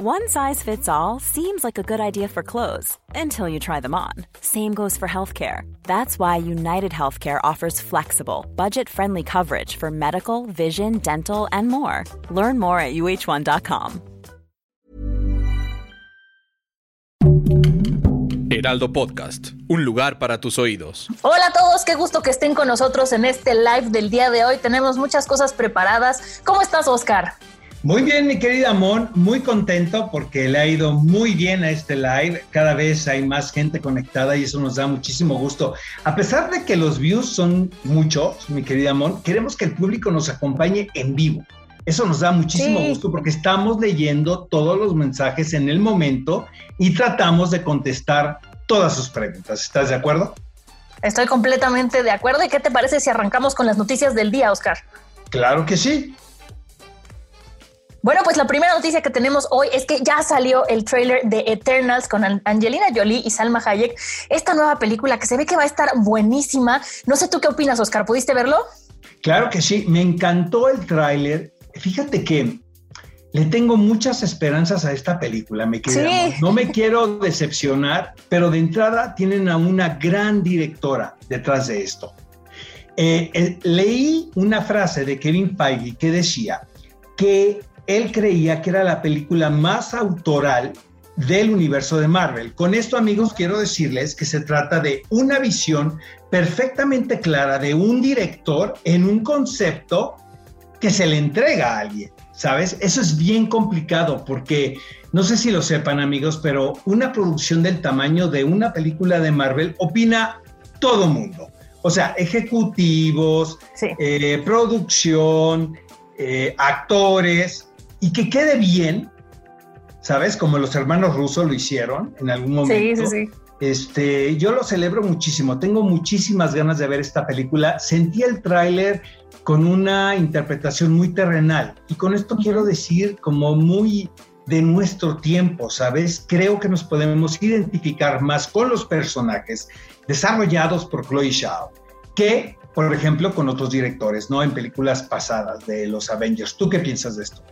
One size fits all seems like a good idea for clothes until you try them on. Same goes for healthcare. That's why United Healthcare offers flexible, budget friendly coverage for medical, vision, dental, and more. Learn more at uh1.com. Heraldo Podcast, un lugar para tus oídos. Hola a todos, qué gusto que estén con nosotros en este live del día de hoy. Tenemos muchas cosas preparadas. ¿Cómo estás, Oscar? Muy bien, mi querida Mon, muy contento porque le ha ido muy bien a este live. Cada vez hay más gente conectada y eso nos da muchísimo gusto. A pesar de que los views son muchos, mi querida Mon, queremos que el público nos acompañe en vivo. Eso nos da muchísimo gusto porque estamos leyendo todos los mensajes en el momento y tratamos de contestar todas sus preguntas. ¿Estás de acuerdo? Estoy completamente de acuerdo. ¿Y qué te parece si arrancamos con las noticias del día, Oscar? Claro que sí. Bueno, pues la primera noticia que tenemos hoy es que ya salió el trailer de Eternals con Angelina Jolie y Salma Hayek. Esta nueva película que se ve que va a estar buenísima. No sé tú qué opinas, Oscar. ¿Pudiste verlo? Claro que sí. Me encantó el tráiler. Fíjate que le tengo muchas esperanzas a esta película, me No me quiero decepcionar, pero de entrada tienen a una gran directora detrás de esto. Eh, eh, leí una frase de Kevin Feige que decía que él creía que era la película más autoral del universo de Marvel. Con esto, amigos, quiero decirles que se trata de una visión perfectamente clara de un director en un concepto que se le entrega a alguien, ¿sabes? Eso es bien complicado porque, no sé si lo sepan, amigos, pero una producción del tamaño de una película de Marvel opina todo mundo. O sea, ejecutivos, eh, producción, eh, actores, y que quede bien, ¿sabes? Como los hermanos rusos lo hicieron en algún momento. Sí, sí, sí. Este, yo lo celebro muchísimo, tengo muchísimas ganas de ver esta película. Sentí el tráiler con una interpretación muy terrenal y con esto quiero decir como muy de nuestro tiempo, ¿sabes? Creo que nos podemos identificar más con los personajes desarrollados por Chloe Zhao que, por ejemplo, con otros directores, ¿no? En películas pasadas de los Avengers. ¿Tú qué piensas de esto?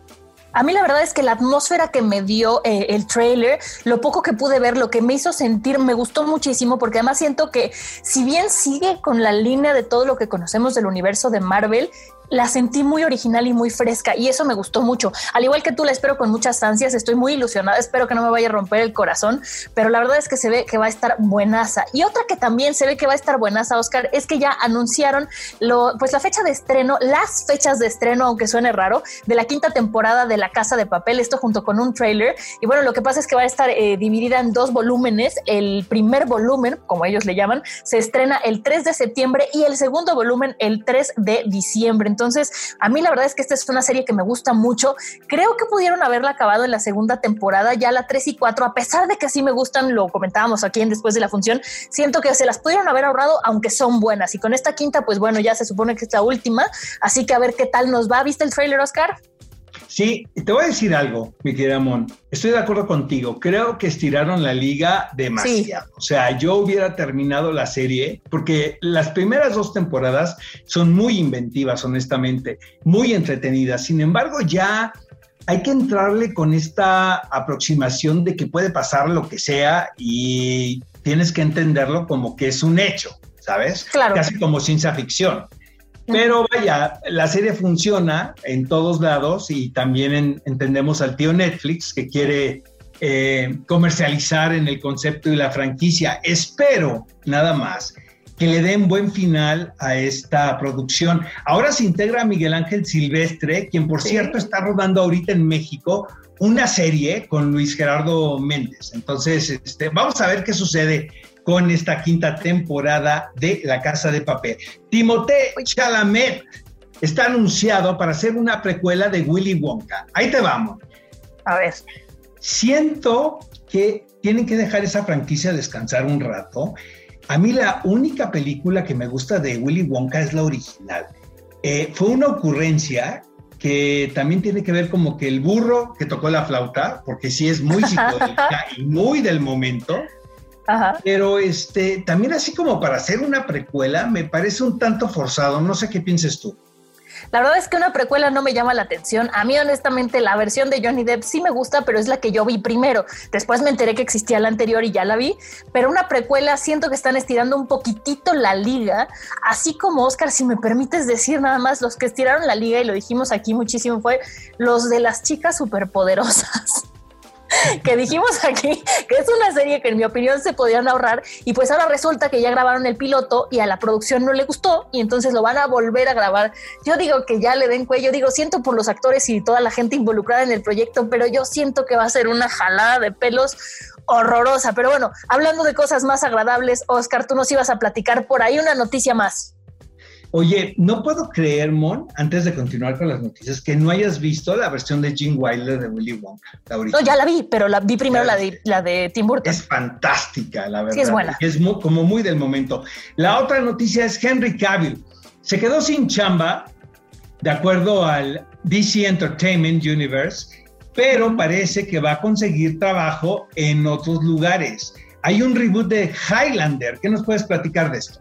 A mí la verdad es que la atmósfera que me dio eh, el trailer, lo poco que pude ver, lo que me hizo sentir, me gustó muchísimo porque además siento que si bien sigue con la línea de todo lo que conocemos del universo de Marvel, la sentí muy original y muy fresca y eso me gustó mucho. Al igual que tú la espero con muchas ansias, estoy muy ilusionada, espero que no me vaya a romper el corazón, pero la verdad es que se ve que va a estar buenaza. Y otra que también se ve que va a estar buenaza, Oscar, es que ya anunciaron pues la fecha de estreno, las fechas de estreno, aunque suene raro, de la quinta temporada de La Casa de Papel, esto junto con un trailer. Y bueno, lo que pasa es que va a estar eh, dividida en dos volúmenes. El primer volumen, como ellos le llaman, se estrena el 3 de septiembre y el segundo volumen el 3 de diciembre. Entonces, a mí la verdad es que esta es una serie que me gusta mucho. Creo que pudieron haberla acabado en la segunda temporada, ya la 3 y 4, a pesar de que así me gustan, lo comentábamos aquí en después de la función, siento que se las pudieron haber ahorrado, aunque son buenas. Y con esta quinta, pues bueno, ya se supone que es la última. Así que a ver qué tal nos va. ¿Viste el trailer, Oscar? Sí, te voy a decir algo, mi querida Mon. Estoy de acuerdo contigo. Creo que estiraron la liga demasiado. O sea, yo hubiera terminado la serie porque las primeras dos temporadas son muy inventivas, honestamente, muy entretenidas. Sin embargo, ya hay que entrarle con esta aproximación de que puede pasar lo que sea y tienes que entenderlo como que es un hecho, ¿sabes? Claro. Casi como ciencia ficción. Pero vaya, la serie funciona en todos lados y también entendemos al tío Netflix que quiere eh, comercializar en el concepto y la franquicia. Espero nada más que le den buen final a esta producción. Ahora se integra Miguel Ángel Silvestre, quien por cierto está rodando ahorita en México una serie con Luis Gerardo Méndez. Entonces, este, vamos a ver qué sucede con esta quinta temporada de La Casa de Papel. Timothée Chalamet está anunciado para hacer una precuela de Willy Wonka. Ahí te vamos. A ver. Siento que tienen que dejar esa franquicia descansar un rato. A mí la única película que me gusta de Willy Wonka es la original. Eh, fue una ocurrencia que también tiene que ver como que el burro que tocó la flauta, porque sí es muy psicodélica y muy del momento. Pero este, también así como para hacer una precuela, me parece un tanto forzado. No sé qué pienses tú. La verdad es que una precuela no me llama la atención. A mí, honestamente, la versión de Johnny Depp sí me gusta, pero es la que yo vi primero. Después me enteré que existía la anterior y ya la vi. Pero una precuela siento que están estirando un poquitito la liga. Así como Oscar, si me permites decir nada más, los que estiraron la liga y lo dijimos aquí muchísimo fue los de las chicas superpoderosas. que dijimos aquí que es una serie que en mi opinión se podían ahorrar y pues ahora resulta que ya grabaron el piloto y a la producción no le gustó y entonces lo van a volver a grabar. Yo digo que ya le den cuello, digo, siento por los actores y toda la gente involucrada en el proyecto, pero yo siento que va a ser una jalada de pelos horrorosa. Pero bueno, hablando de cosas más agradables, Oscar, tú nos ibas a platicar por ahí una noticia más. Oye, no puedo creer, Mon, antes de continuar con las noticias, que no hayas visto la versión de Gene Wilder de Willy Wonka. no, ya la vi, pero la vi primero la de, la de Tim Burton. Es fantástica, la verdad. Sí, es buena. Es como muy del momento. La otra noticia es Henry Cavill. Se quedó sin chamba, de acuerdo al DC Entertainment Universe, pero parece que va a conseguir trabajo en otros lugares. Hay un reboot de Highlander. ¿Qué nos puedes platicar de esto?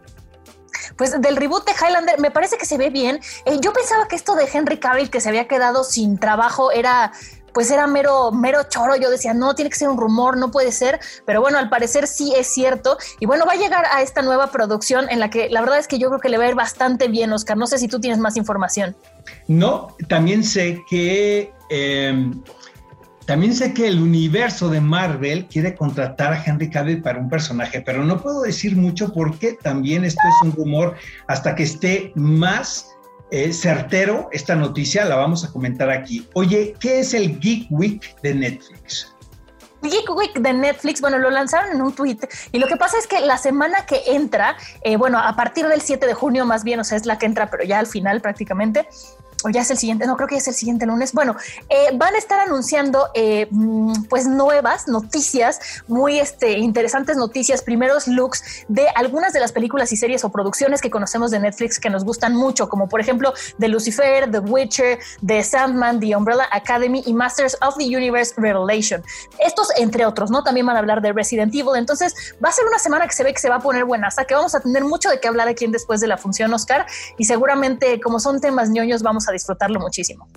Pues del reboot de Highlander me parece que se ve bien. Eh, yo pensaba que esto de Henry Cavill que se había quedado sin trabajo era pues era mero, mero choro. Yo decía, no, tiene que ser un rumor, no puede ser. Pero bueno, al parecer sí es cierto. Y bueno, va a llegar a esta nueva producción en la que la verdad es que yo creo que le va a ir bastante bien, Oscar. No sé si tú tienes más información. No, también sé que em, también sé que el universo de Marvel quiere contratar a Henry Cavill para un personaje, pero no puedo decir mucho porque también esto es un rumor hasta que esté más eh, certero esta noticia, la vamos a comentar aquí. Oye, ¿qué es el Geek Week de Netflix? Geek Week de Netflix, bueno, lo lanzaron en un tweet y lo que pasa es que la semana que entra, eh, bueno, a partir del 7 de junio más bien, o sea, es la que entra, pero ya al final prácticamente, o ya es el siguiente, no creo que es el siguiente lunes. Bueno, eh, van a estar anunciando eh, mm, pues nuevas noticias, muy este, interesantes noticias, primeros looks de algunas de las películas y series o producciones que conocemos de Netflix que nos gustan mucho, como por ejemplo The Lucifer, The Witcher, The Sandman, The Umbrella Academy y Masters of the Universe Revelation. Estos entre otros, ¿no? También van a hablar de Resident Evil. Entonces va a ser una semana que se ve que se va a poner buena, hasta que vamos a tener mucho de qué hablar aquí después de la función Oscar y seguramente como son temas ñoños vamos a disfrutarlo muchísimo.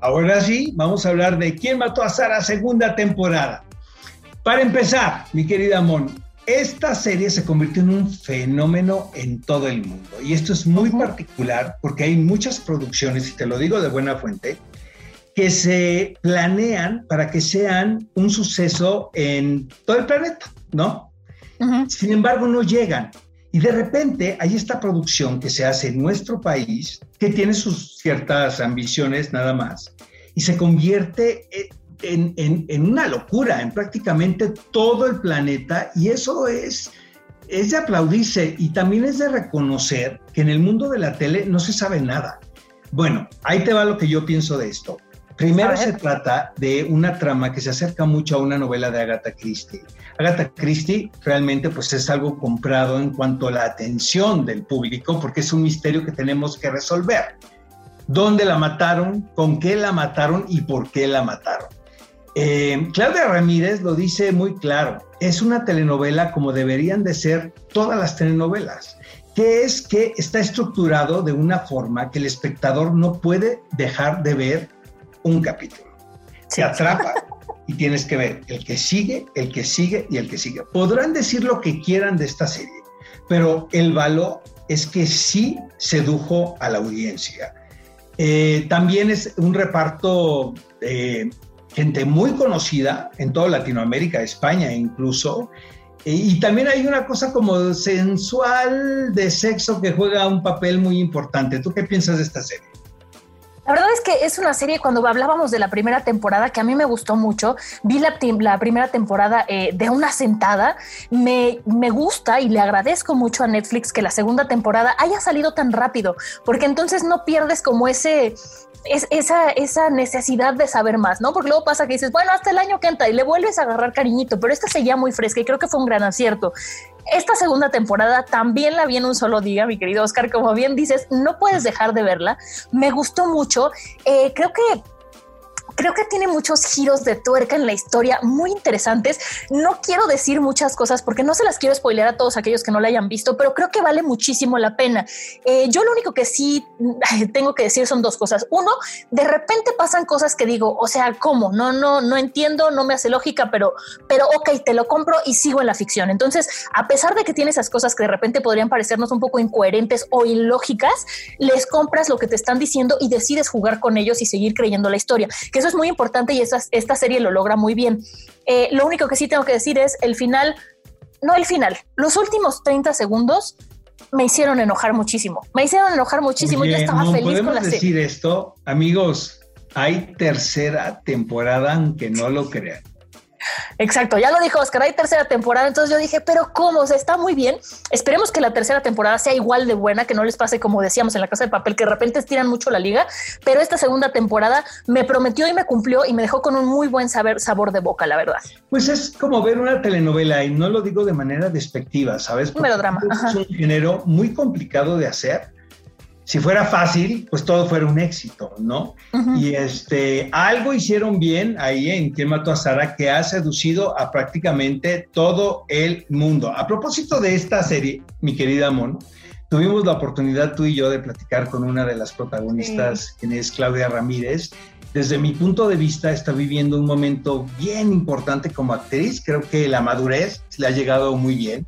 Ahora sí, vamos a hablar de quién mató a Sara segunda temporada. Para empezar, mi querida Mon, esta serie se convirtió en un fenómeno en todo el mundo. Y esto es muy particular porque hay muchas producciones, y te lo digo de buena fuente, que se planean para que sean un suceso en todo el planeta, ¿no? Sin embargo, no llegan. Y de repente hay esta producción que se hace en nuestro país, que tiene sus ciertas ambiciones nada más, y se convierte en, en, una locura en prácticamente todo el planeta, y eso es, es de aplaudirse y también es de reconocer que en el mundo de la tele no se sabe nada. Bueno, ahí te va lo que yo pienso de esto. Primero se trata de una trama que se acerca mucho a una novela de Agatha Christie. Agatha Christie realmente pues es algo comprado en cuanto a la atención del público porque es un misterio que tenemos que resolver. ¿Dónde la mataron? ¿Con qué la mataron? ¿Y por qué la mataron? Eh, Claudia Ramírez lo dice muy claro. Es una telenovela como deberían de ser todas las telenovelas que es que está estructurado de una forma que el espectador no puede dejar de ver un capítulo. Se atrapa y tienes que ver el que sigue, el que sigue y el que sigue. Podrán decir lo que quieran de esta serie, pero el valor es que sí sedujo a la audiencia. Eh, también es un reparto de gente muy conocida en toda Latinoamérica, España incluso. Y también hay una cosa como sensual de sexo que juega un papel muy importante. ¿Tú qué piensas de esta serie? La verdad es que es una serie, cuando hablábamos de la primera temporada, que a mí me gustó mucho, vi la, la primera temporada eh, de una sentada, me, me gusta y le agradezco mucho a Netflix que la segunda temporada haya salido tan rápido, porque entonces no pierdes como ese, es esa, esa necesidad de saber más, ¿no? Porque luego pasa que dices, bueno, hasta el año que entra y le vuelves a agarrar cariñito, pero esta seguía muy fresca y creo que fue un gran acierto. Esta segunda temporada también la vi en un solo día, mi querido Oscar, como bien dices, no puedes dejar de verla. Me gustó mucho. Eh, creo que creo que tiene muchos giros de tuerca en la historia muy interesantes. No quiero decir muchas cosas porque no se las quiero spoilear a todos aquellos que no la hayan visto, pero creo que vale muchísimo la pena. Eh, yo lo único que sí tengo que decir son dos cosas. Uno, de repente pasan cosas que digo, o sea, ¿cómo? No, no, no entiendo, no me hace lógica, pero, pero ok, te lo compro y sigo en la ficción. Entonces, a pesar de que tiene esas cosas que de repente podrían parecernos un poco incoherentes o ilógicas, les compras lo que te están diciendo y decides jugar con ellos y seguir creyendo la historia, que eso es muy importante y esta serie lo logra muy bien. Eh, lo único que sí tengo que decir es el final, no el final, los últimos 30 segundos me hicieron enojar muchísimo. Me hicieron enojar muchísimo. Yo estaba feliz con la serie. decir esto, amigos. Hay tercera temporada, aunque no lo crean. Exacto, ya lo dijo Oscar, hay tercera temporada, entonces yo dije, pero ¿cómo? O sea, está muy bien. Esperemos que la tercera temporada sea igual de buena, que no les pase como decíamos en la casa de papel, que de repente estiran mucho la liga, pero esta segunda temporada me prometió y me cumplió y me dejó con un muy buen saber, sabor de boca, la verdad. Pues es como ver una telenovela y no lo digo de manera despectiva, ¿sabes? un melodrama. Es un género muy complicado de hacer si fuera fácil, pues todo fuera un éxito, ¿no? Y este, algo hicieron bien ahí en Quién mató a Sara que ha seducido a prácticamente todo el mundo. A propósito de esta serie, mi querida Mon, tuvimos la oportunidad tú y yo de platicar con una de las protagonistas, quien es Claudia Ramírez. Desde mi punto de vista, está viviendo un momento bien importante como actriz. Creo que la madurez le ha llegado muy bien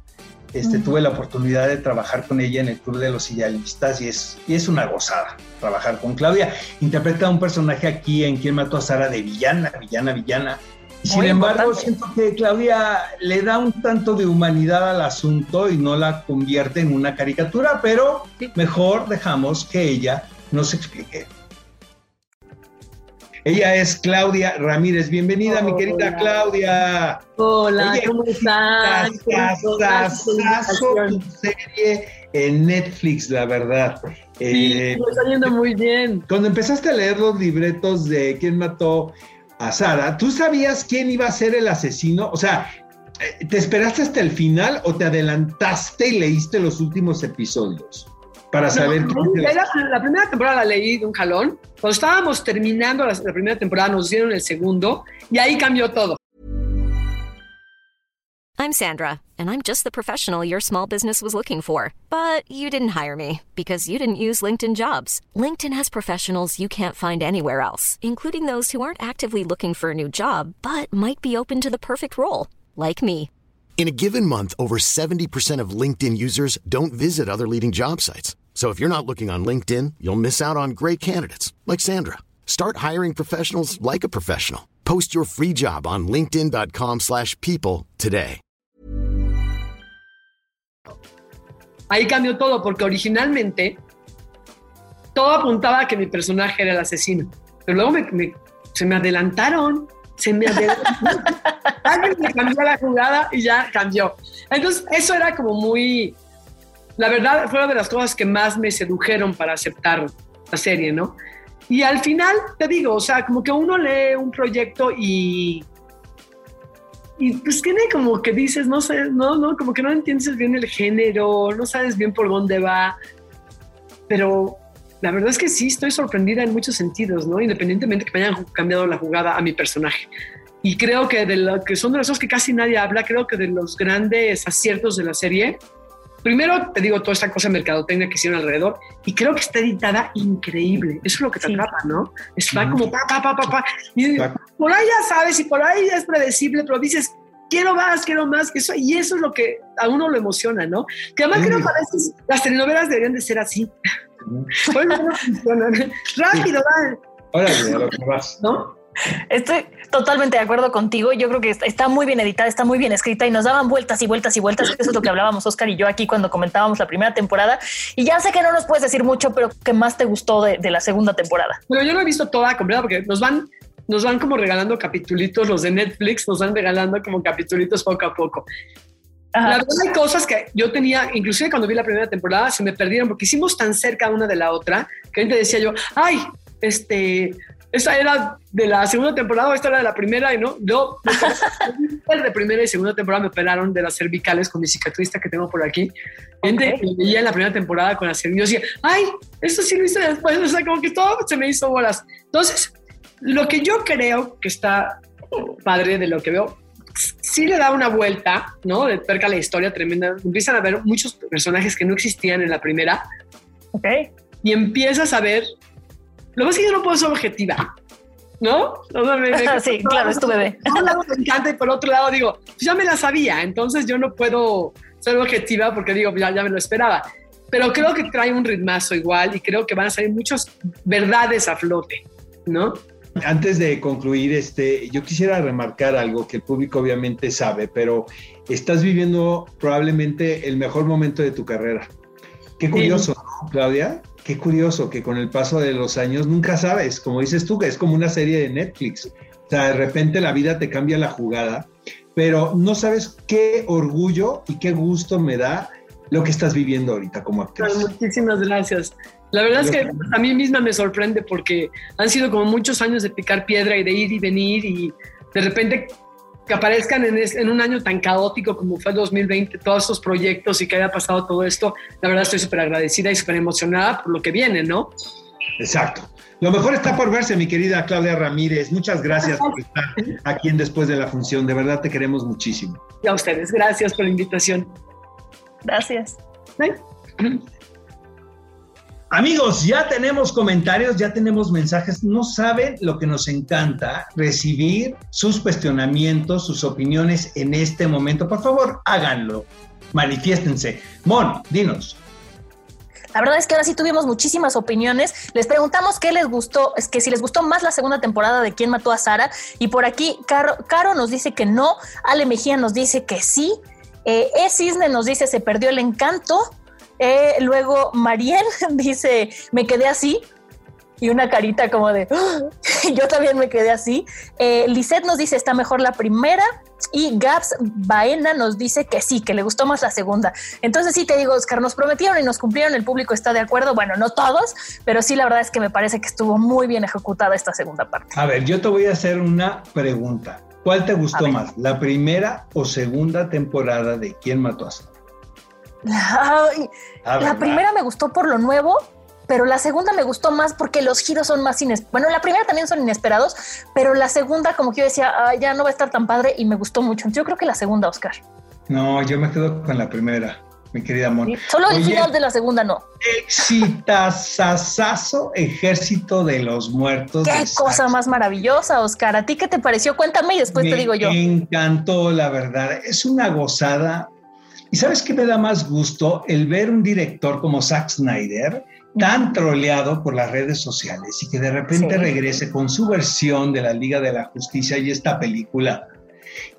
este, Tuve la oportunidad de trabajar con ella en el Club de los Idealistas y es, y es una gozada trabajar con Claudia. Interpreta a un personaje aquí en Quien mató a Sara de villana, villana, villana. sin embargo, siento que Claudia le da un tanto de humanidad al asunto y no la convierte en una caricatura, pero mejor dejamos que ella nos explique. Ella es Claudia Ramírez. Bienvenida, mi querida Claudia. Hola, ¿cómo estás? tu serie en Netflix, la verdad. Sí, eh, está yendo muy bien. Cuando empezaste a leer los libretos de quién mató a Sara, ¿tú sabías quién iba a ser el asesino? O sea, eh, ¿te esperaste hasta el final o te adelantaste y leíste los últimos episodios? Para saber la, primera temporada la leí de un jalón. Cuando estábamos terminando la, la primera temporada, nos dieron el segundo y ahí cambió todo. I'm Sandra, and I'm just the professional your small business was looking for. But you didn't hire me because you didn't use LinkedIn jobs. LinkedIn has professionals you can't find anywhere else, including those who aren't actively looking for a new job but might be open to the perfect role, like me. In a given month, over 70% of LinkedIn users don't visit other leading job sites. So if you're not looking on LinkedIn, you'll miss out on great candidates like Sandra. Start hiring professionals like a professional. Post your free job on linkedin.com/people today. Ahí cambió todo porque originalmente todo apuntaba a que mi personaje era el asesino, pero luego me, me, se me adelantaron. Se me adelantaron. Alguien me cambió la jugada y ya cambió. Entonces, eso era como muy la verdad fue una de las cosas que más me sedujeron para aceptar la serie, ¿no? Y al final, te digo, o sea, como que uno lee un proyecto y y pues tiene como que dices, no sé, no, no, como que no entiendes bien el género, no sabes bien por dónde va, pero la verdad es que sí, estoy sorprendida en muchos sentidos, ¿no? Independientemente que me hayan cambiado la jugada a mi personaje. Y creo que de lo que son de las cosas que casi nadie habla, creo que de los grandes aciertos de la serie primero te digo toda esta cosa de mercadotecnia que hicieron alrededor y creo que está editada increíble. Eso es lo que te atrapa, ¿no? Está como pa, pa, pa, pa, pa. Y por ahí ya sabes y por ahí ya es predecible, pero dices, quiero más, quiero más, que eso, y eso es lo que a uno lo emociona, ¿no? Que además creo que a veces las telenovelas deberían de ser así. bueno, no funcionan. Rápido, dale. Órale, a lo que vas. ¿No? Estoy totalmente de acuerdo contigo. Yo creo que está muy bien editada, está muy bien escrita y nos daban vueltas y vueltas y vueltas. Eso es lo que hablábamos Oscar y yo aquí cuando comentábamos la primera temporada. Y ya sé que no nos puedes decir mucho, pero ¿qué más te gustó de, la segunda temporada? Bueno, yo no he visto toda completa porque nos van, nos van como regalando capitulitos, los de Netflix nos van regalando como capitulitos poco a poco. La verdad hay cosas que yo tenía, inclusive cuando vi la primera temporada, se me perdieron porque hicimos tan cerca una de la otra que te decía yo, ay, este, esta era de la segunda temporada, esta era de la primera, y no, yo, de primera y segunda temporada me operaron de las cervicales con mi cicatrista que tengo por aquí. Gente okay. veía en la primera temporada con la cervicales, yo decía, ay, esto sí lo hice después, o sea, como que todo se me hizo bolas. Entonces, lo que yo creo que está padre de lo que veo, sí le da una vuelta, ¿no? De perca la historia tremenda. Empiezan a ver muchos personajes que no existían en la primera. Ok. Y empiezas a ver. Lo más que yo no puedo ser objetiva, ¿no? sí, claro, es tu bebé. Por un lado me encanta y por otro lado digo, pues ya me la sabía, entonces yo no puedo ser objetiva porque digo, ya, ya me lo esperaba. Pero creo que trae un ritmazo igual y creo que van a salir muchas verdades a flote, ¿no? Antes de concluir, este, yo quisiera remarcar algo que el público obviamente sabe, pero estás viviendo probablemente el mejor momento de tu carrera. Qué curioso, ¿no, Claudia? Qué curioso que con el paso de los años nunca sabes, como dices tú, que es como una serie de Netflix. O sea, de repente la vida te cambia la jugada, pero no sabes qué orgullo y qué gusto me da lo que estás viviendo ahorita como actriz. muchísimas gracias. La verdad es que a mí misma me sorprende porque han sido como muchos años de picar piedra y de ir y venir y de repente que aparezcan en, un año tan caótico como fue el 2020, todos estos proyectos y que haya pasado todo esto, la verdad estoy súper agradecida y súper emocionada por lo que viene, ¿no? Exacto. Lo mejor está por verse, mi querida Claudia Ramírez. Muchas gracias por estar aquí en Después de la Función. De verdad te queremos muchísimo. Y a ustedes, gracias por la invitación. Gracias. Amigos, ya tenemos comentarios, ya tenemos mensajes. No saben lo que nos encanta recibir sus cuestionamientos, sus opiniones en este momento. Por favor, háganlo. Manifiéstense. Mon, dinos. La verdad es que ahora sí tuvimos muchísimas opiniones. Les preguntamos qué les gustó, es que si les gustó más la segunda temporada de Quién mató a Sara. Y por aquí, Caro, nos dice que no, Ale Mejía nos dice que sí. Eh, e Cisne nos dice se perdió el encanto. Eh, luego Mariel dice, me quedé así. Y una carita como de, yo también me quedé así. Eh, Lisette nos dice, está mejor la primera. Y Gaps Baena nos dice que sí, que le gustó más la segunda. Entonces sí te digo, Oscar, nos prometieron y nos cumplieron, el público está de acuerdo. Bueno, no todos, pero sí la verdad es que me parece que estuvo muy bien ejecutada esta segunda parte. A ver, yo te voy a hacer una pregunta. ¿Cuál te gustó más, la primera o segunda temporada de ¿Quién mató a Sara? La primera me gustó por lo nuevo, pero la segunda me gustó más porque los giros son más inesperados. Bueno, la primera también son inesperados, pero la segunda como que yo decía, ya no va a estar tan padre y me gustó mucho. Yo creo que la segunda, Oscar. No, yo me quedo con la primera, mi querida amor. Solo el final de la segunda no. Exitazazazo, Ejército de los Muertos. Qué cosa más maravillosa, Oscar. ¿A ti qué te pareció? Cuéntame y después te digo yo. Me encantó, la verdad. Es una gozada y sabes qué me da más gusto el ver un director como Zack Snyder tan troleado por las redes sociales y que de repente regrese con su versión de la Liga de la Justicia y esta película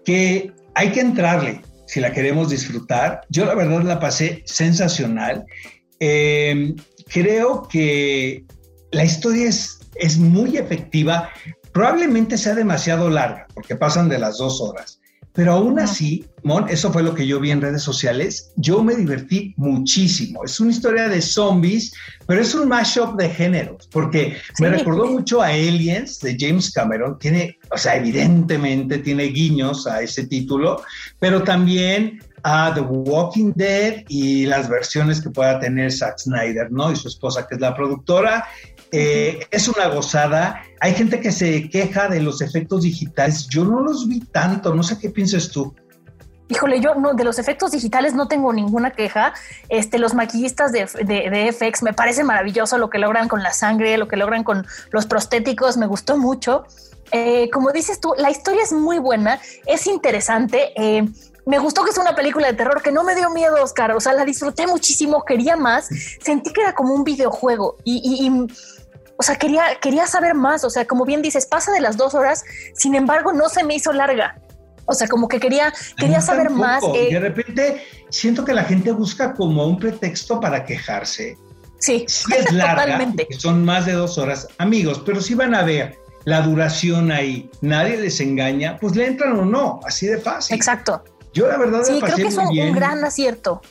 que hay que entrarle si la queremos disfrutar. Yo la verdad la pasé sensacional. Em, creo que la historia es, es muy efectiva. Probablemente sea demasiado larga porque pasan de las dos horas pero aún así, Mon, eso fue lo que yo vi en redes sociales, yo me divertí muchísimo. Es una historia de zombies, pero es un mashup de géneros, porque me recordó mucho a Aliens de James Cameron. Tiene, o sea, evidentemente tiene guiños a ese título, pero también a The Walking Dead y las versiones que pueda tener Zack Snyder, ¿no? Y su esposa, que es la productora. Eh, es una gozada. Hay gente que se queja de los efectos digitales. Yo no los vi tanto. No sé qué piensas tú. Híjole, yo no, de los efectos digitales no tengo ninguna queja. Este, los maquillistas de, de, FX me parece maravilloso lo que logran con la sangre, lo que logran con los prostéticos, me gustó mucho. Eh, como dices tú, la historia es muy buena, es interesante. Eh, me gustó que es una película de terror que no me dio miedo, Oscar. O sea, la disfruté muchísimo, quería más. Sentí que era como un videojuego y o sea, quería, quería saber más, o sea, como bien dices, pasa de las dos horas, sin embargo, no se me hizo larga. O sea, como que quería, quería saber más. Eh. De repente siento que la gente busca como un pretexto para quejarse. Sí, es larga, totalmente. Son más de dos horas, amigos, pero si van a ver la duración ahí, nadie les engaña, pues le entran o no, así de fácil. Exacto. Yo la verdad sí, creo que es un gran acierto.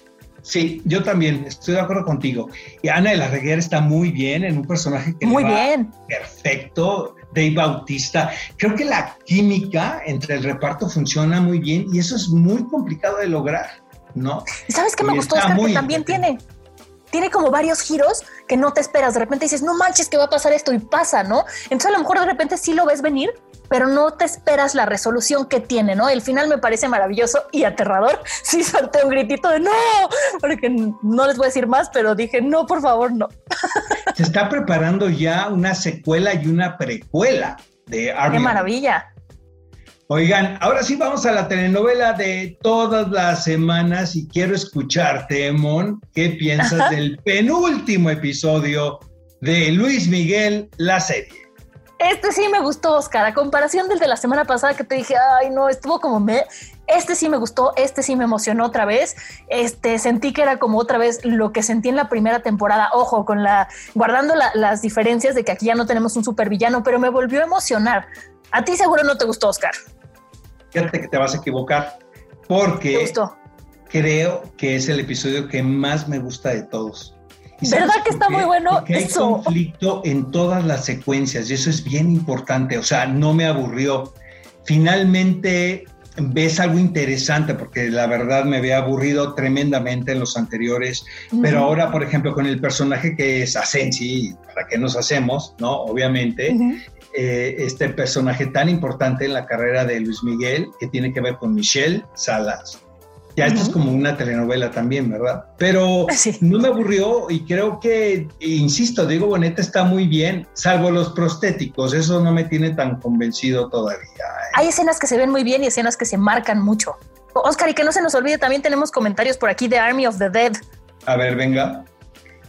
Sí, yo también estoy de acuerdo contigo. Y Ana de la Reguera está muy bien en un personaje que muy bien. perfecto. Dave Bautista. Creo que la química entre el reparto funciona muy bien y eso es muy complicado de lograr, ¿no? ¿Y sabes qué me gustó? Oscar, que también tiene tiene como varios giros que no te esperas. De repente dices, no manches que va a pasar esto y pasa, ¿no? Entonces a lo mejor de repente sí lo ves venir, pero no te esperas la resolución que tiene, ¿no? El final me parece maravilloso y aterrador. Sí solté un gritito de no, porque no les voy a decir más, pero dije, no, por favor, no. Se está preparando ya una secuela y una precuela de Army. ¡Qué maravilla! Oigan, ahora sí vamos a la telenovela de todas las semanas y quiero escucharte, Mon, ¿qué piensas del penúltimo episodio de Luis Miguel, la serie? Este sí me gustó, Oscar. A comparación del de la semana pasada que te dije, ay, no, estuvo como me. Este sí me gustó, este sí me emocionó otra vez. Este sentí que era como otra vez lo que sentí en la primera temporada. Ojo, con la guardando las diferencias de que aquí ya no tenemos un supervillano, pero me volvió a emocionar. A ti seguro no te gustó, Oscar. Fíjate que te vas a equivocar, porque creo que es el episodio que más me gusta de todos. ¿Verdad que está muy bueno? Porque hay conflicto en todas las secuencias y eso es bien importante. O sea, no me aburrió. Finalmente ves algo interesante porque la verdad me había aburrido tremendamente en los anteriores, pero ahora, por ejemplo, con el personaje que es Asensi, ¿para qué nos hacemos? ¿No? Obviamente, eh, este personaje tan importante en la carrera de Luis Miguel, que tiene que ver con Michelle Salas, ya esto es como una telenovela también, ¿verdad? Pero no me aburrió y creo que, insisto, Diego Boneta está muy bien, salvo los prostéticos, eso no me tiene tan convencido todavía. ¿eh? Hay escenas que se ven muy bien y escenas que se marcan mucho. Oscar, y que no se nos olvide, también tenemos comentarios por aquí de Army of the Dead. A ver, venga.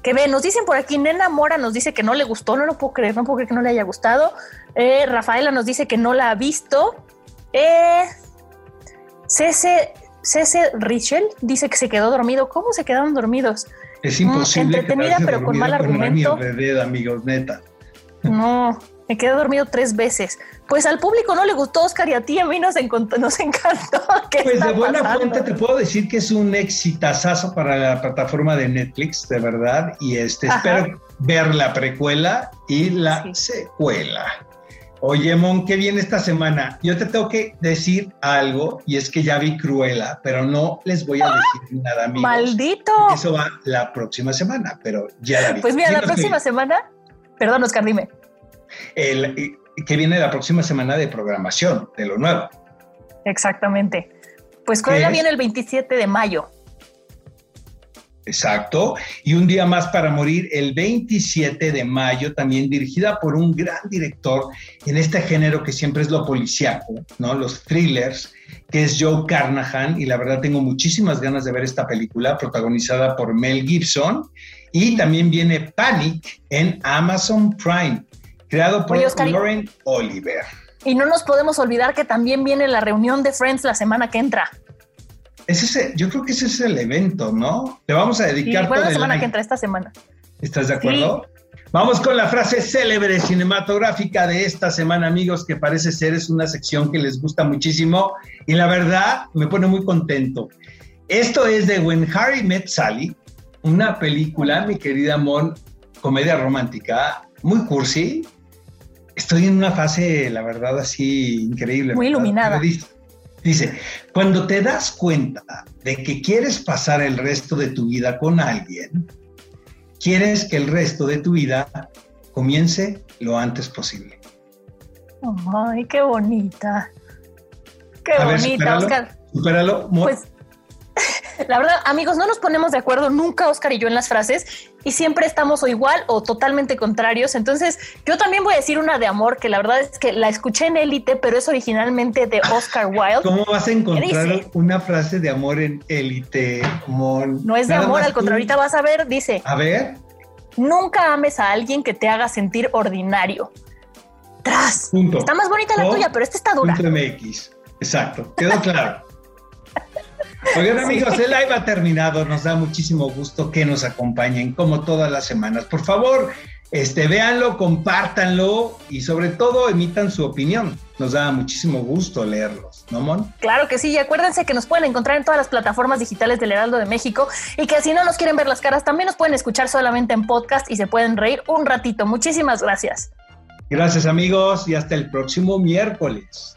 Que ve, nos dicen por aquí, Nena Mora nos dice que no le gustó, no lo puedo creer, no puedo creer que no le haya gustado. Eh, Rafaela nos dice que no la ha visto. Eh, Cese Cese Richel dice que se quedó dormido. ¿Cómo se quedaron dormidos? Es imposible. entretenida, pero con mal argumento. Con amigos, neta. No, me quedé dormido tres veces. Pues al público no le gustó Oscar y a ti a mí nos, nos encantó. pues de buena fuente te puedo decir que es un exitazazo para la plataforma de Netflix, de verdad. Y este espero ver la precuela y la secuela. Oye, Mon, qué bien esta semana. Yo te tengo que decir algo y es que ya vi Cruella, pero no les voy a decir nada, amigos. ¡Maldito! Eso va la próxima semana, pero ya la vi. Pues mira, la próxima semana, perdón, Oscar, dime. El, que viene la próxima semana de programación, de lo nuevo. Exactamente. Pues Cruella viene el 27 de mayo. Exacto. Y un día más para morir, el 27 de mayo, también dirigida por un gran director en este género que siempre es lo policíaco, ¿no? Los thrillers, que es Joe Carnahan. Y la verdad tengo muchísimas ganas de ver esta película, protagonizada por Mel Gibson. Y también viene Panic en Amazon Prime, creado por Lauren Oliver. Y no nos podemos olvidar que también viene la reunión de Friends la semana que entra ese, yo creo que ese es el evento, ¿no? Le vamos a dedicar. Sí, la semana que entra, esta semana. ¿Estás de acuerdo? Vamos con la frase célebre cinematográfica de esta semana, amigos, que parece ser es una sección que les gusta muchísimo y la verdad me pone muy contento. Esto es de When Harry Met Sally, una película, mi querida Mon, comedia romántica, muy cursi. Estoy en una fase, la verdad, así increíble. Muy iluminada. Dice, cuando te das cuenta de que quieres pasar el resto de tu vida con alguien, quieres que el resto de tu vida comience lo antes posible. Ay, qué bonita. Qué bonita, Oscar. Supéralo. Pues la verdad, amigos, no nos ponemos de acuerdo nunca, Oscar y yo, en las frases y siempre estamos o igual o totalmente contrarios. Entonces, yo también voy a decir una de amor que la verdad es que la escuché en Élite, pero es originalmente de Oscar Wilde. ¿Cómo vas a encontrar una frase de amor en Élite, No es de amor, al contrario, ahorita vas a ver, dice. A ver. Nunca ames a alguien que te haga sentir ordinario. Tras. Está más bonita la tuya, pero esta está dura. MX. Exacto. Quedó claro. Oigan amigos, el live ha terminado. Nos da muchísimo gusto que nos acompañen como todas las semanas. Por favor, este, véanlo, compártanlo y sobre todo emitan su opinión. Nos da muchísimo gusto leerlos, ¿no, Mon? Claro que sí, y acuérdense que nos pueden encontrar en todas las plataformas digitales del Heraldo de México y que si no nos quieren ver las caras, también nos pueden escuchar solamente en podcast y se pueden reír un ratito. Muchísimas gracias. Gracias amigos y hasta el próximo miércoles.